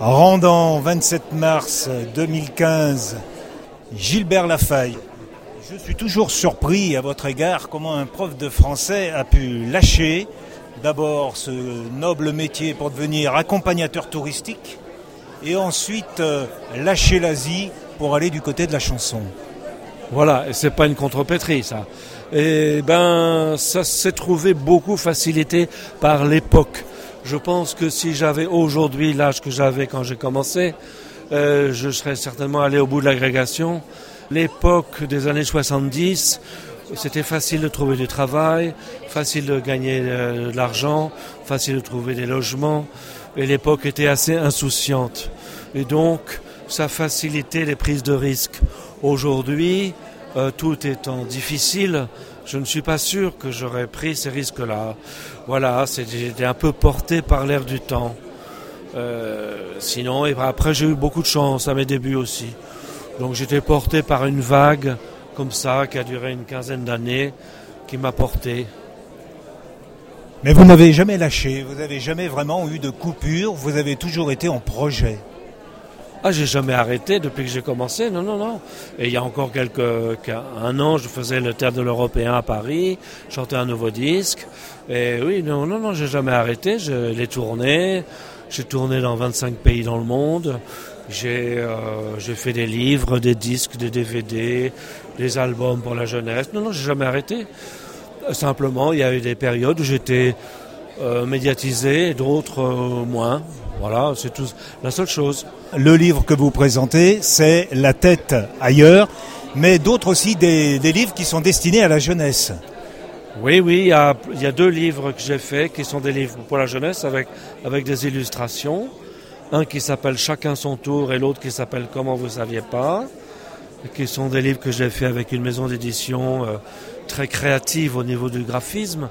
Rendant 27 mars 2015, Gilbert Lafaille. Je suis toujours surpris à votre égard comment un prof de français a pu lâcher d'abord ce noble métier pour devenir accompagnateur touristique et ensuite euh, lâcher l'Asie pour aller du côté de la chanson. Voilà, et c'est pas une contrepétrie ça. Et ben ça s'est trouvé beaucoup facilité par l'époque. Je pense que si j'avais aujourd'hui l'âge que j'avais quand j'ai commencé, euh, je serais certainement allé au bout de l'agrégation. L'époque des années 70, c'était facile de trouver du travail, facile de gagner euh, de l'argent, facile de trouver des logements, et l'époque était assez insouciante. Et donc, ça facilitait les prises de risques. Aujourd'hui, euh, tout étant difficile, je ne suis pas sûr que j'aurais pris ces risques-là. Voilà, j'étais un peu porté par l'air du temps. Euh, sinon, et après j'ai eu beaucoup de chance à mes débuts aussi. Donc j'étais porté par une vague comme ça qui a duré une quinzaine d'années, qui m'a porté. Mais vous n'avez jamais lâché, vous n'avez jamais vraiment eu de coupure, vous avez toujours été en projet. Ah, j'ai jamais arrêté depuis que j'ai commencé, non, non, non. Et il y a encore quelques, un an, je faisais le théâtre de l'Européen à Paris, chantais un nouveau disque. Et oui, non, non, non, j'ai jamais arrêté. Je l'ai tourné. J'ai tourné dans 25 pays dans le monde. J'ai euh, fait des livres, des disques, des DVD, des albums pour la jeunesse. Non, non, j'ai jamais arrêté. Simplement, il y a eu des périodes où j'étais euh, médiatisé, d'autres euh, moins. Voilà, c'est tout la seule chose. Le livre que vous présentez, c'est La tête ailleurs, mais d'autres aussi des, livres qui sont destinés à la jeunesse. Oui, oui, il y a, il y a deux livres que j'ai faits qui sont des livres pour la jeunesse avec, avec des illustrations. Un qui s'appelle Chacun son tour et l'autre qui s'appelle Comment vous saviez pas, qui sont des livres que j'ai faits avec une maison d'édition euh, très créative au niveau du graphisme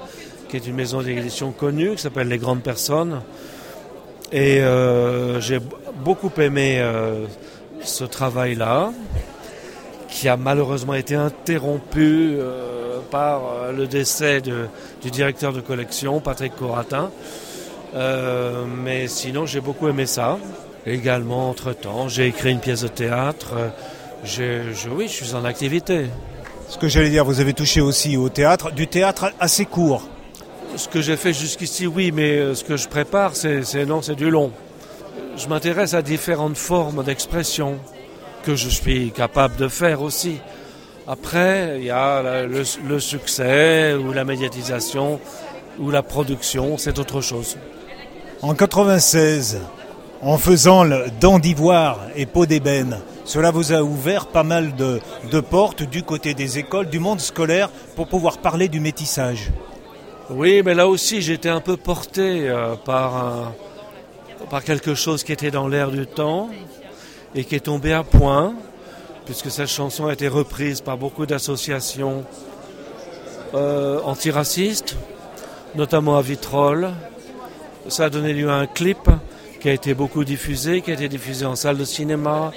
qui est une maison d'édition connue, qui s'appelle Les Grandes Personnes. Et euh, j'ai beaucoup aimé euh, ce travail-là, qui a malheureusement été interrompu euh, par le décès du directeur de collection, Patrick Coratin. mais sinon, j'ai beaucoup aimé ça. Également, entre-temps, j'ai écrit une pièce de théâtre. Je, oui, je suis en activité. Ce que j'allais dire, vous avez touché aussi au théâtre, du théâtre assez court. Ce que j'ai fait jusqu'ici, oui, mais euh, ce que je prépare, c'est non, c'est du long. Je m'intéresse à différentes formes d'expression que je suis capable de faire aussi. Après, il y a le, succès ou la médiatisation ou la production, c'est autre chose. En 96, en faisant le dents d'ivoire et peau d'ébène, cela vous a ouvert pas mal de portes du côté des écoles, du monde scolaire, pour pouvoir parler du métissage. Oui, mais là aussi j'étais un peu porté euh, par, quelque chose qui était dans l'air du temps et qui est tombé à point, puisque cette chanson a été reprise par beaucoup d'associations euh, antiracistes, notamment à Vitrolles. Ça a donné lieu à un clip qui a été beaucoup diffusé, qui a été diffusé en salle de cinéma,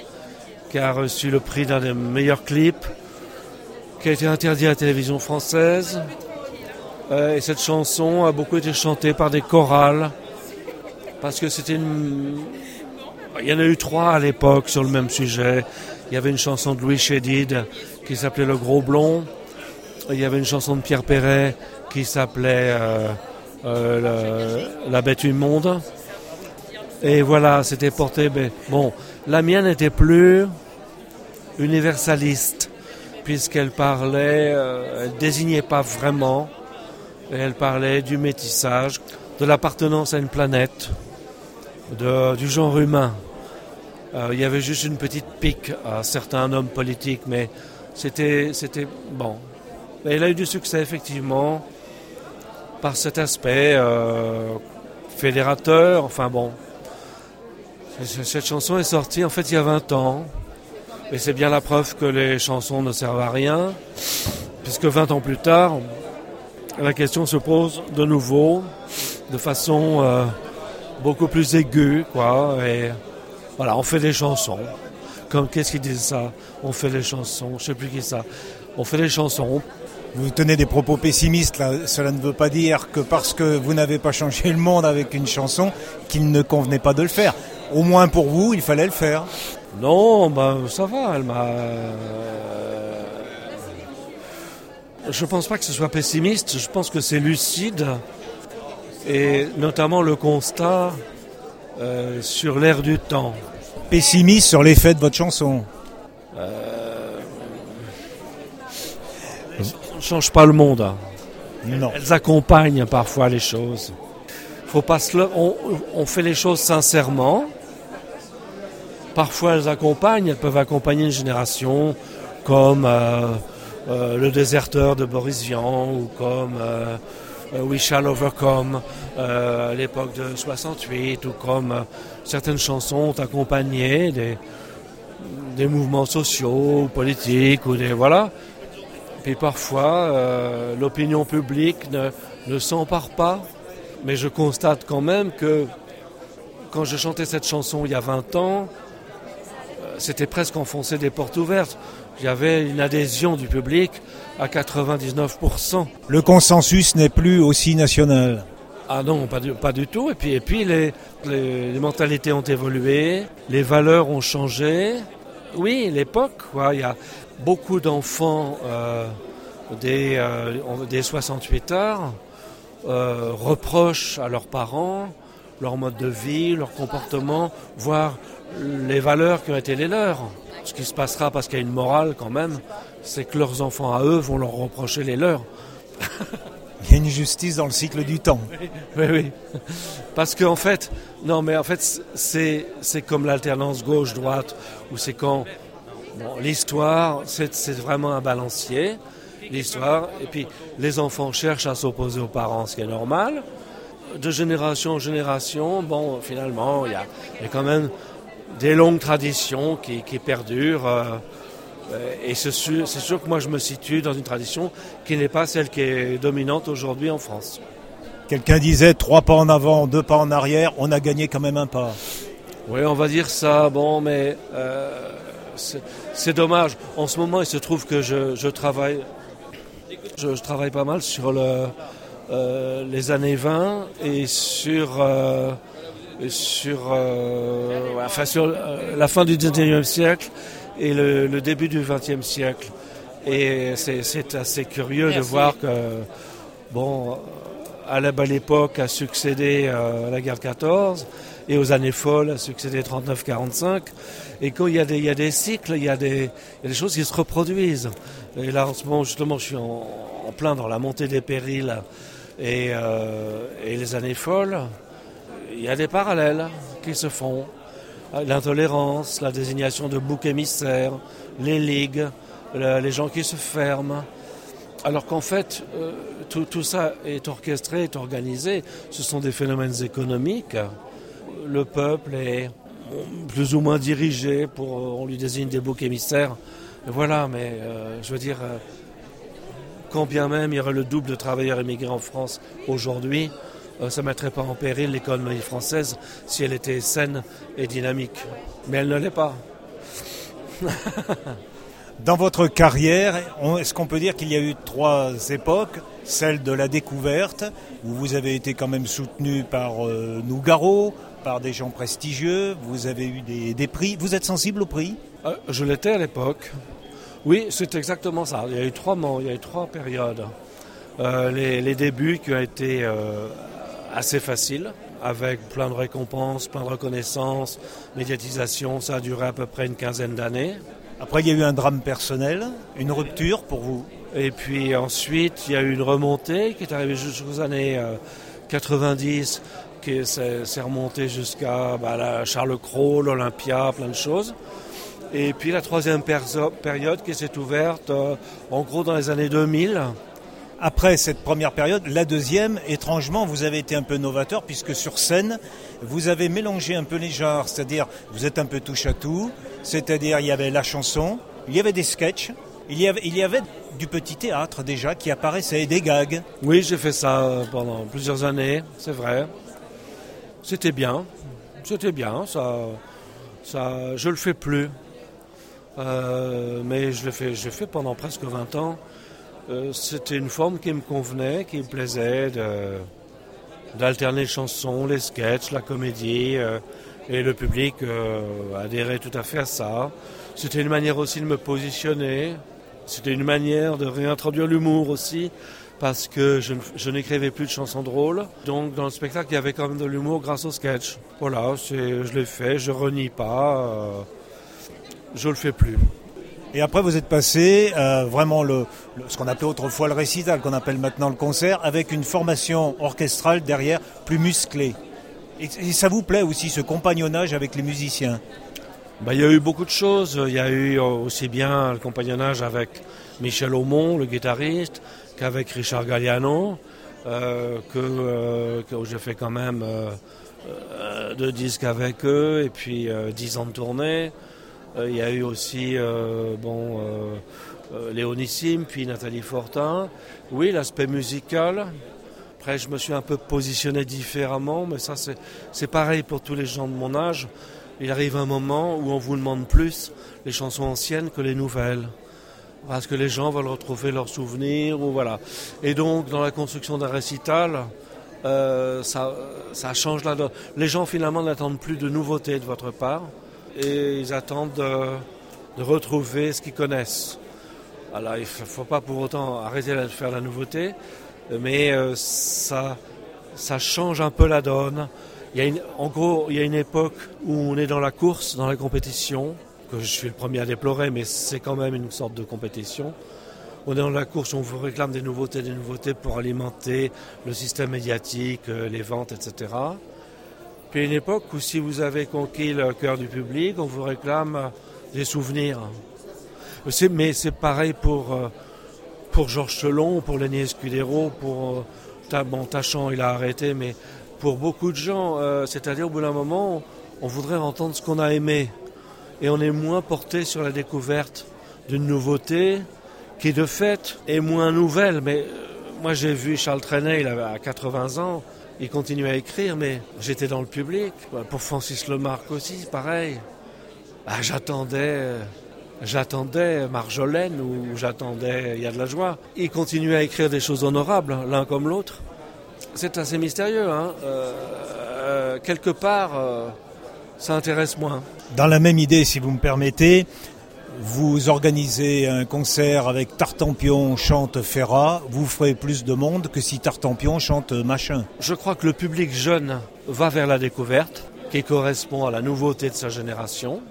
qui a reçu le prix d'un des meilleurs clips, qui a été interdit à la télévision française. Euh, et cette chanson a beaucoup été chantée par des chorales, parce que c'était une... Il y en a eu trois à l'époque sur le même sujet. Il y avait une chanson de Louis Chédid qui s'appelait Le Gros Blond. Il y avait une chanson de Pierre Perret qui s'appelait euh, euh, La Bête Immonde. Et voilà, c'était porté. Mais bon, la mienne n'était plus universaliste, puisqu'elle parlait, elle désignait pas vraiment elle parlait du métissage, de l'appartenance à une planète, du genre humain. Euh, il y avait juste une petite pique à certains hommes politiques, mais c'était, bon. elle a eu du succès, effectivement, par cet aspect euh, fédérateur. Enfin bon, cette chanson est sortie en fait il y a 20 ans. Et c'est bien la preuve que les chansons ne servent à rien, puisque 20 ans plus tard, la question se pose de nouveau, de façon euh, beaucoup plus aiguë, quoi. Et voilà, on fait des chansons. Comme qu'est-ce qui dit ça? On fait des chansons. Je sais plus qui ça. On fait des chansons. Vous tenez des propos pessimistes là. Cela ne veut pas dire que parce que vous n'avez pas changé le monde avec une chanson, qu'il ne convenait pas de le faire. Au moins pour vous, il fallait le faire. Non, ben ça va, elle m'a. euh, Je pense pas que ce soit pessimiste, je pense que c'est lucide. Et notamment le constat euh, sur l'air du temps. Pessimiste sur l'effet de votre chanson. On ne change pas le monde. hein. Non. Elles accompagnent parfois les choses. Faut pas se le- on, on fait les choses sincèrement. Parfois elles accompagnent, elles peuvent accompagner une génération comme euh, euh, Le déserteur de Boris Vian ou comme euh, euh, We Shall Overcome à l'époque de 68 ou comme certaines chansons ont accompagné des, mouvements sociaux ou politiques ou des voilà. Puis parfois, l'opinion publique ne, ne s'empare pas. Mais je constate quand même que quand je chantais cette chanson il y a 20 ans, c'était presque enfoncer des portes ouvertes. Il y avait une adhésion du public à 99%. Le consensus n'est plus aussi national. Ah non, pas du, pas du tout. Et puis, et puis les, les, les mentalités ont évolué, les valeurs ont changé. Oui, l'époque, quoi. Il y a beaucoup d'enfants euh, des, euh, des 68 heures euh, reprochent à leurs parents leur mode de vie, leur comportement, voire les valeurs qui ont été les leurs. Ce qui se passera parce qu'il y a une morale quand même, c'est que leurs enfants à eux vont leur reprocher les leurs. Il y a une justice dans le cycle du temps. Oui, oui. Parce qu'en fait, non, mais en fait, c'est, c'est comme l'alternance gauche-droite, où c'est quand bon, l'histoire, c'est, c'est vraiment un balancier, l'histoire, et puis les enfants cherchent à s'opposer aux parents, ce qui est normal. De génération en génération, bon, finalement, il y a, il y a quand même des longues traditions qui, qui perdurent. euh, euh, et c'est sûr, c'est sûr que moi, je me situe dans une tradition qui n'est pas celle qui est dominante aujourd'hui en France. Quelqu'un disait trois pas en avant, deux pas en arrière, on a gagné quand même un pas. Oui, on va dire ça. Bon, mais euh, c'est c'est dommage. En ce moment, il se trouve que je, je travaille, je, je travaille pas mal sur le, euh, les années 20 et sur, euh, sur, euh, enfin, sur euh, la fin du 19e siècle et le, le début du 20e siècle. Et c'est assez curieux de voir que, bon, à la belle époque a succédé euh, la guerre de 14 et aux années folles a succédé 39-45. Et quand il y, a des, il y a des cycles, il y a des, il y a des choses qui se reproduisent. Et là, en ce moment, justement, je suis en, en plein dans la montée des périls et, euh, et les années folles. Il y a des parallèles qui se font. L'intolérance, la désignation de boucs émissaires, les ligues, le- les gens qui se ferment. Alors qu'en fait, euh, tout, ça est orchestré, est organisé. Ce sont des phénomènes économiques. Le peuple est plus ou moins dirigé pour, on lui désigne des boucs émissaires. Voilà, mais euh, je veux dire, euh, quand bien même il y aurait le double de travailleurs immigrés en France aujourd'hui, euh, ça ne mettrait pas en péril l'économie française si elle était saine et dynamique. Mais elle ne l'est pas. Dans votre carrière, est-ce qu'on peut dire qu'il y a eu trois époques? Celle de la découverte, où vous avez été quand même soutenu par euh, Nougaro, par des gens prestigieux, vous avez eu des, des prix. Vous êtes sensible aux prix? Euh, je l'étais à l'époque. Oui, c'est exactement ça. Il y a eu trois, il y a eu trois périodes. Euh, les, les débuts qui ont été euh, assez faciles, avec plein de récompenses, plein de reconnaissances, médiatisation. Ça a duré à peu près une quinzaine d'années. Après, il y a eu un drame personnel, une rupture pour vous. Et puis ensuite, il y a eu une remontée qui est arrivée jusqu'aux années euh, 90, qui s'est remontée jusqu'à bah, la Charles Cros, l'Olympia, plein de choses. Et puis la troisième période qui s'est ouverte euh, en gros dans les années 2000. Après cette première période, la deuxième, étrangement, vous avez été un peu novateur puisque sur scène, vous avez mélangé un peu les genres, c'est-à-dire vous êtes un peu touche à tout, c'est-à-dire il y avait la chanson, il y avait des sketchs, il y avait, du petit théâtre déjà qui apparaissait, des gags. Oui, j'ai fait ça euh, pendant plusieurs années, c'est vrai. C'était bien, c'était bien, ça, ça, je le fais plus. Euh, mais je l'ai fait, j'ai fait pendant presque 20 ans. Euh, c'était une forme qui me convenait, qui me plaisait, d'alterner les chansons, les sketchs, la comédie, euh, Et le public euh, adhérait tout à fait à ça. C'était une manière aussi de me positionner. C'était une manière de réintroduire l'humour aussi, parce que je, n'écrivais plus de chansons drôles. Donc dans le spectacle, il y avait quand même de l'humour grâce au sketch. Voilà, je l'ai fait, je renie pas, euh, je le fais plus. Et après, vous êtes passé euh, vraiment ce qu'on appelait autrefois le récital, qu'on appelle maintenant le concert, avec une formation orchestrale derrière plus musclée. Et, ça vous plaît aussi ce compagnonnage avec les musiciens? Bah, Il y a eu beaucoup de choses. Il y a eu aussi bien le compagnonnage avec Michel Aumont, le guitariste, qu'avec Richard Galliano, euh, que, euh, j'ai fait quand même euh, deux disques avec eux et puis dix ans de tournée. Il y a eu aussi bon, Léonissime, puis Nathalie Fortin. Oui, l'aspect musical. Après, je me suis un peu positionné différemment, mais ça, c'est pareil pour tous les gens de mon âge. Il arrive un moment où on vous demande plus les chansons anciennes que les nouvelles parce que les gens veulent retrouver leurs souvenirs ou voilà. Et donc dans la construction d'un récital, euh, ça, ça change la donne. Les gens finalement n'attendent plus de nouveautés de votre part et ils attendent de, retrouver ce qu'ils connaissent. Alors il ne faut pas pour autant arrêter de faire la nouveauté, mais euh, ça, change un peu la donne. Il y a en gros, il y a une époque où on est dans la course, dans la compétition, que je suis le premier à déplorer, mais c'est quand même une sorte de compétition. On est dans la course, on vous réclame des nouveautés, des nouveautés pour alimenter le système médiatique, euh, les ventes, etc. Puis une époque où si vous avez conquis le cœur du public, on vous réclame des souvenirs. Mais c'est pareil pour, euh, pour Georges Chelon, pour Lenny Escudero, pour... Euh, bon, Tachant, il a arrêté, mais pour beaucoup de gens, c'est-à-dire au bout d'un moment, on voudrait entendre ce qu'on a aimé et on est moins porté sur la découverte d'une nouveauté qui de fait est moins nouvelle. Mais euh, moi j'ai vu Charles Trenet, il avait 80 ans, il continuait à écrire, mais j'étais dans le public. Pour Francis Lemarque aussi, pareil. Bah, j'attendais, j'attendais Marjolaine ou j'attendais Il y a de la joie. Il continuait à écrire des choses honorables, l'un comme l'autre. C'est assez mystérieux. Hein euh, euh, quelque part, ça intéresse moins. Dans la même idée, si vous me permettez, vous organisez un concert avec Tartampion chante Ferrat, vous ferez plus de monde que si Tartampion chante machin. Je crois que le public jeune va vers la découverte, qui correspond à la nouveauté de sa génération,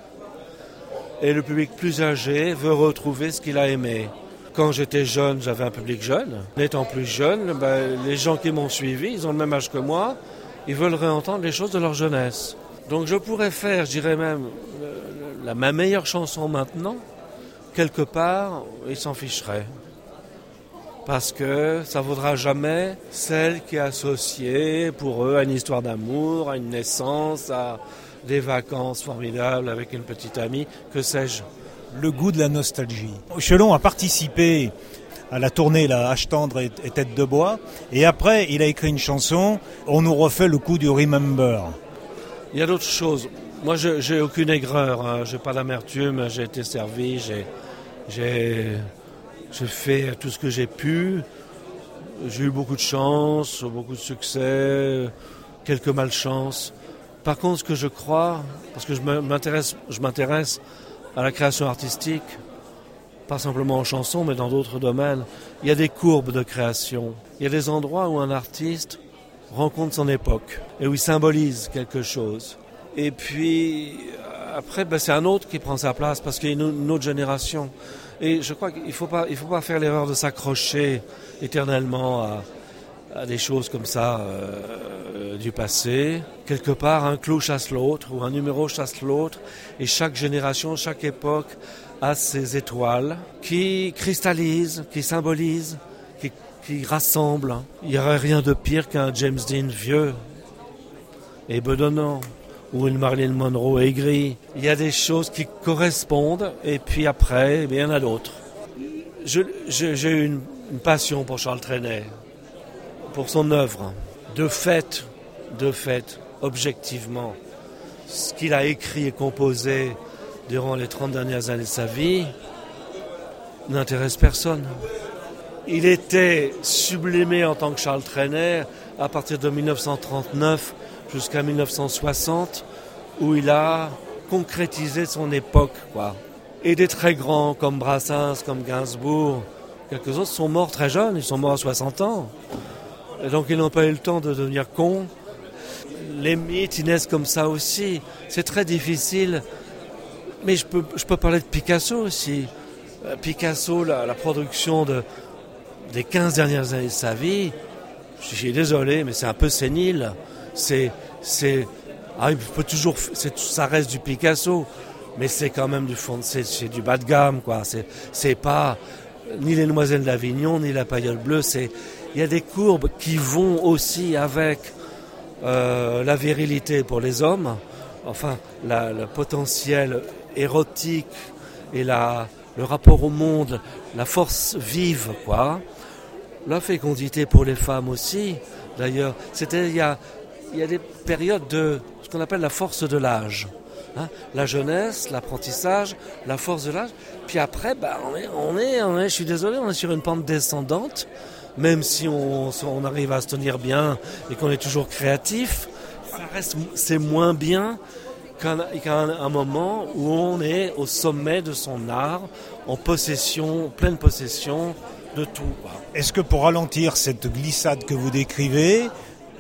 et le public plus âgé veut retrouver ce qu'il a aimé. Quand j'étais jeune, j'avais un public jeune. N'étant plus jeune, ben, les gens qui m'ont suivi, ils ont le même âge que moi, ils veulent réentendre les choses de leur jeunesse. Donc je pourrais faire, je dirais même, la, ma meilleure chanson maintenant, quelque part, ils s'en ficheraient. Parce que ça ne vaudra jamais celle qui est associée pour eux à une histoire d'amour, à une naissance, à des vacances formidables avec une petite amie, que sais-je. Le goût de la nostalgie. Chelon a participé à la tournée La Hache tendre et, et Tête de bois, et après il a écrit une chanson, On nous refait le coup du Remember. Il y a d'autres choses. Moi, je n'ai aucune aigreur, hein. je n'ai pas d'amertume, j'ai été servi, j'ai fait tout ce que j'ai pu. J'ai eu beaucoup de chance, beaucoup de succès, quelques malchances. Par contre, ce que je crois, parce que je m'intéresse à la création artistique, pas simplement en chanson, mais dans d'autres domaines, il y a des courbes de création. Il y a des endroits où un artiste rencontre son époque et où il symbolise quelque chose. Et puis après, ben, c'est un autre qui prend sa place parce qu'il y a une, autre génération. Et je crois qu'il ne faut pas, faut pas faire l'erreur de s'accrocher éternellement à, des choses comme ça euh, du passé. Quelque part, un clou chasse l'autre ou un numéro chasse l'autre. Et chaque génération, chaque époque a ses étoiles qui cristallisent, qui symbolisent qui rassemble. Il n'y aurait rien de pire qu'un James Dean vieux et bedonnant ou une Marilyn Monroe aigrie. Il y a des choses qui correspondent et puis après, eh il y en a d'autres. J'ai eu une, passion pour Charles Trenet, pour son œuvre. De fait, de fait, objectivement, ce qu'il a écrit et composé durant les 30 dernières années de sa vie n'intéresse personne. Il était sublimé en tant que Charles Trenet à partir de 1939 jusqu'à 1960 où il a concrétisé son époque, quoi. Et des très grands comme Brassens, comme Gainsbourg, quelques autres sont morts très jeunes, ils sont morts à 60 ans. Et donc ils n'ont pas eu le temps de devenir cons. Les mythes, ils naissent comme ça aussi. C'est très difficile. Mais je peux, je peux parler de Picasso aussi. Euh, Picasso, la, la production de, des 15 dernières années de sa vie, je suis désolé, mais c'est un peu sénile. C'est, c'est, ah, il peut toujours, ça reste du Picasso, mais c'est quand même du fond, c'est, du bas de gamme, quoi. C'est, c'est pas ni les Demoiselles d'Avignon, ni la Paillole Bleue. Il y a des courbes qui vont aussi avec euh, la virilité pour les hommes, enfin, le potentiel érotique et la, le rapport au monde, la force vive, quoi. La fécondité pour les femmes aussi, d'ailleurs. C'était, il y a, il y a des périodes de ce qu'on appelle la force de l'âge. Hein la jeunesse, l'apprentissage, la force de l'âge. Puis après, bah, on, est, on, est, je suis désolé, on est sur une pente descendante. Même si on, on arrive à se tenir bien et qu'on est toujours créatif, c'est moins bien qu'un qu un moment où on est au sommet de son art, en possession, pleine possession de tout. Est-ce que pour ralentir cette glissade que vous décrivez,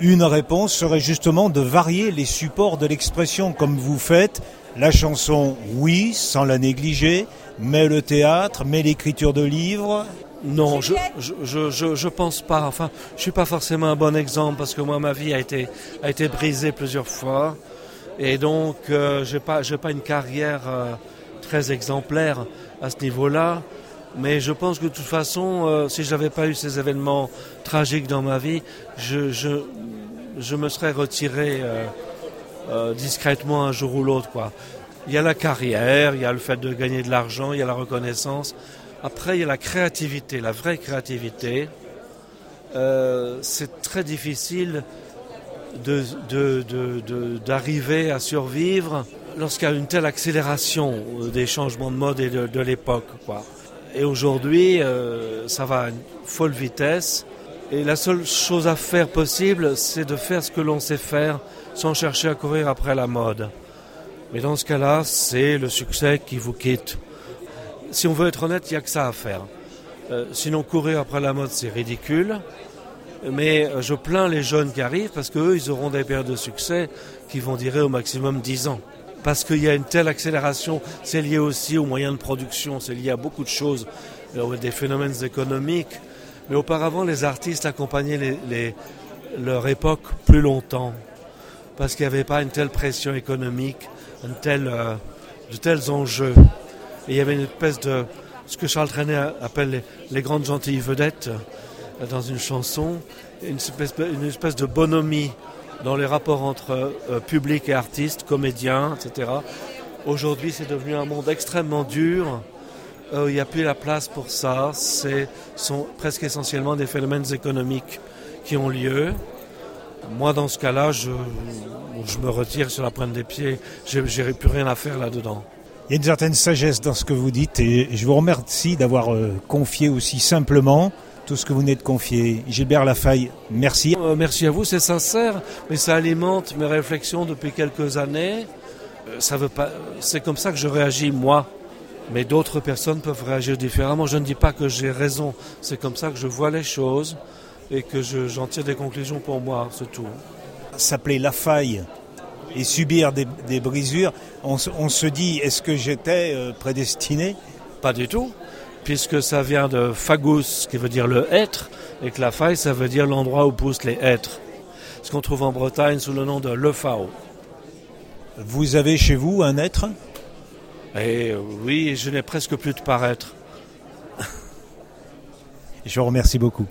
une réponse serait justement de varier les supports de l'expression comme vous faites la chanson, oui, sans la négliger, mais le théâtre, mais l'écriture de livres? Non, je, je, je, je, pense pas. Enfin, je suis pas forcément un bon exemple parce que moi, ma vie a été, a été brisée plusieurs fois. Et donc, euh, je n'ai pas, pas une carrière euh, très exemplaire à ce niveau-là. Mais je pense que de toute façon, euh, si je n'avais pas eu ces événements tragiques dans ma vie, je, me serais retiré euh, euh, discrètement un jour ou l'autre. Il y a la carrière, il y a le fait de gagner de l'argent, il y a la reconnaissance. Après, il y a la créativité, la vraie créativité. Euh, c'est très difficile d'arriver à survivre lorsqu'il y a une telle accélération des changements de mode et de, l'époque. Et aujourd'hui, euh, ça va à une folle vitesse. Et la seule chose à faire possible, c'est de faire ce que l'on sait faire sans chercher à courir après la mode. Mais dans ce cas-là, c'est le succès qui vous quitte. Si on veut être honnête, il n'y a que ça à faire. Euh, sinon, courir après la mode, c'est ridicule. Mais je plains les jeunes qui arrivent parce qu'eux, ils auront des périodes de succès qui vont durer au maximum 10 ans parce qu'il y a une telle accélération. C'est lié aussi aux moyens de production, c'est lié à beaucoup de choses, euh, des phénomènes économiques. Mais auparavant, les artistes accompagnaient leur époque plus longtemps, parce qu'il n'y avait pas une telle pression économique, une telle, euh, de tels enjeux. Et il y avait une espèce de, ce que Charles Trenet appelle les, grandes gentilles vedettes euh, dans une chanson, une espèce de bonhomie dans les rapports entre euh, public et artistes, comédiens, etc. Aujourd'hui, c'est devenu un monde extrêmement dur. Euh, il n'y a plus la place pour ça. Ce sont presque essentiellement des phénomènes économiques qui ont lieu. Moi, dans ce cas-là, je, me retire sur la pointe des pieds. Je n'ai plus rien à faire là-dedans. Il y a une certaine sagesse dans ce que vous dites et je vous remercie d'avoir euh, confié aussi simplement tout ce que vous venez de confier. Gilbert Lafaille, merci. Euh, merci à vous, c'est sincère, mais ça alimente mes réflexions depuis quelques années. Euh, ça veut pas, c'est comme ça que je réagis moi. Mais d'autres personnes peuvent réagir différemment. Je ne dis pas que j'ai raison. C'est comme ça que je vois les choses et que j'en tire des conclusions pour moi, c'est tout. S'appeler La Faille et subir des, des brisures, on, on, se dit, est-ce que j'étais euh, prédestiné? Pas du tout puisque ça vient de fagus, qui veut dire le être, et que la faille, ça veut dire l'endroit où poussent les êtres. Ce qu'on trouve en Bretagne sous le nom de le fao. Vous avez chez vous un être? Eh oui, je n'ai presque plus de paraître. je vous remercie beaucoup.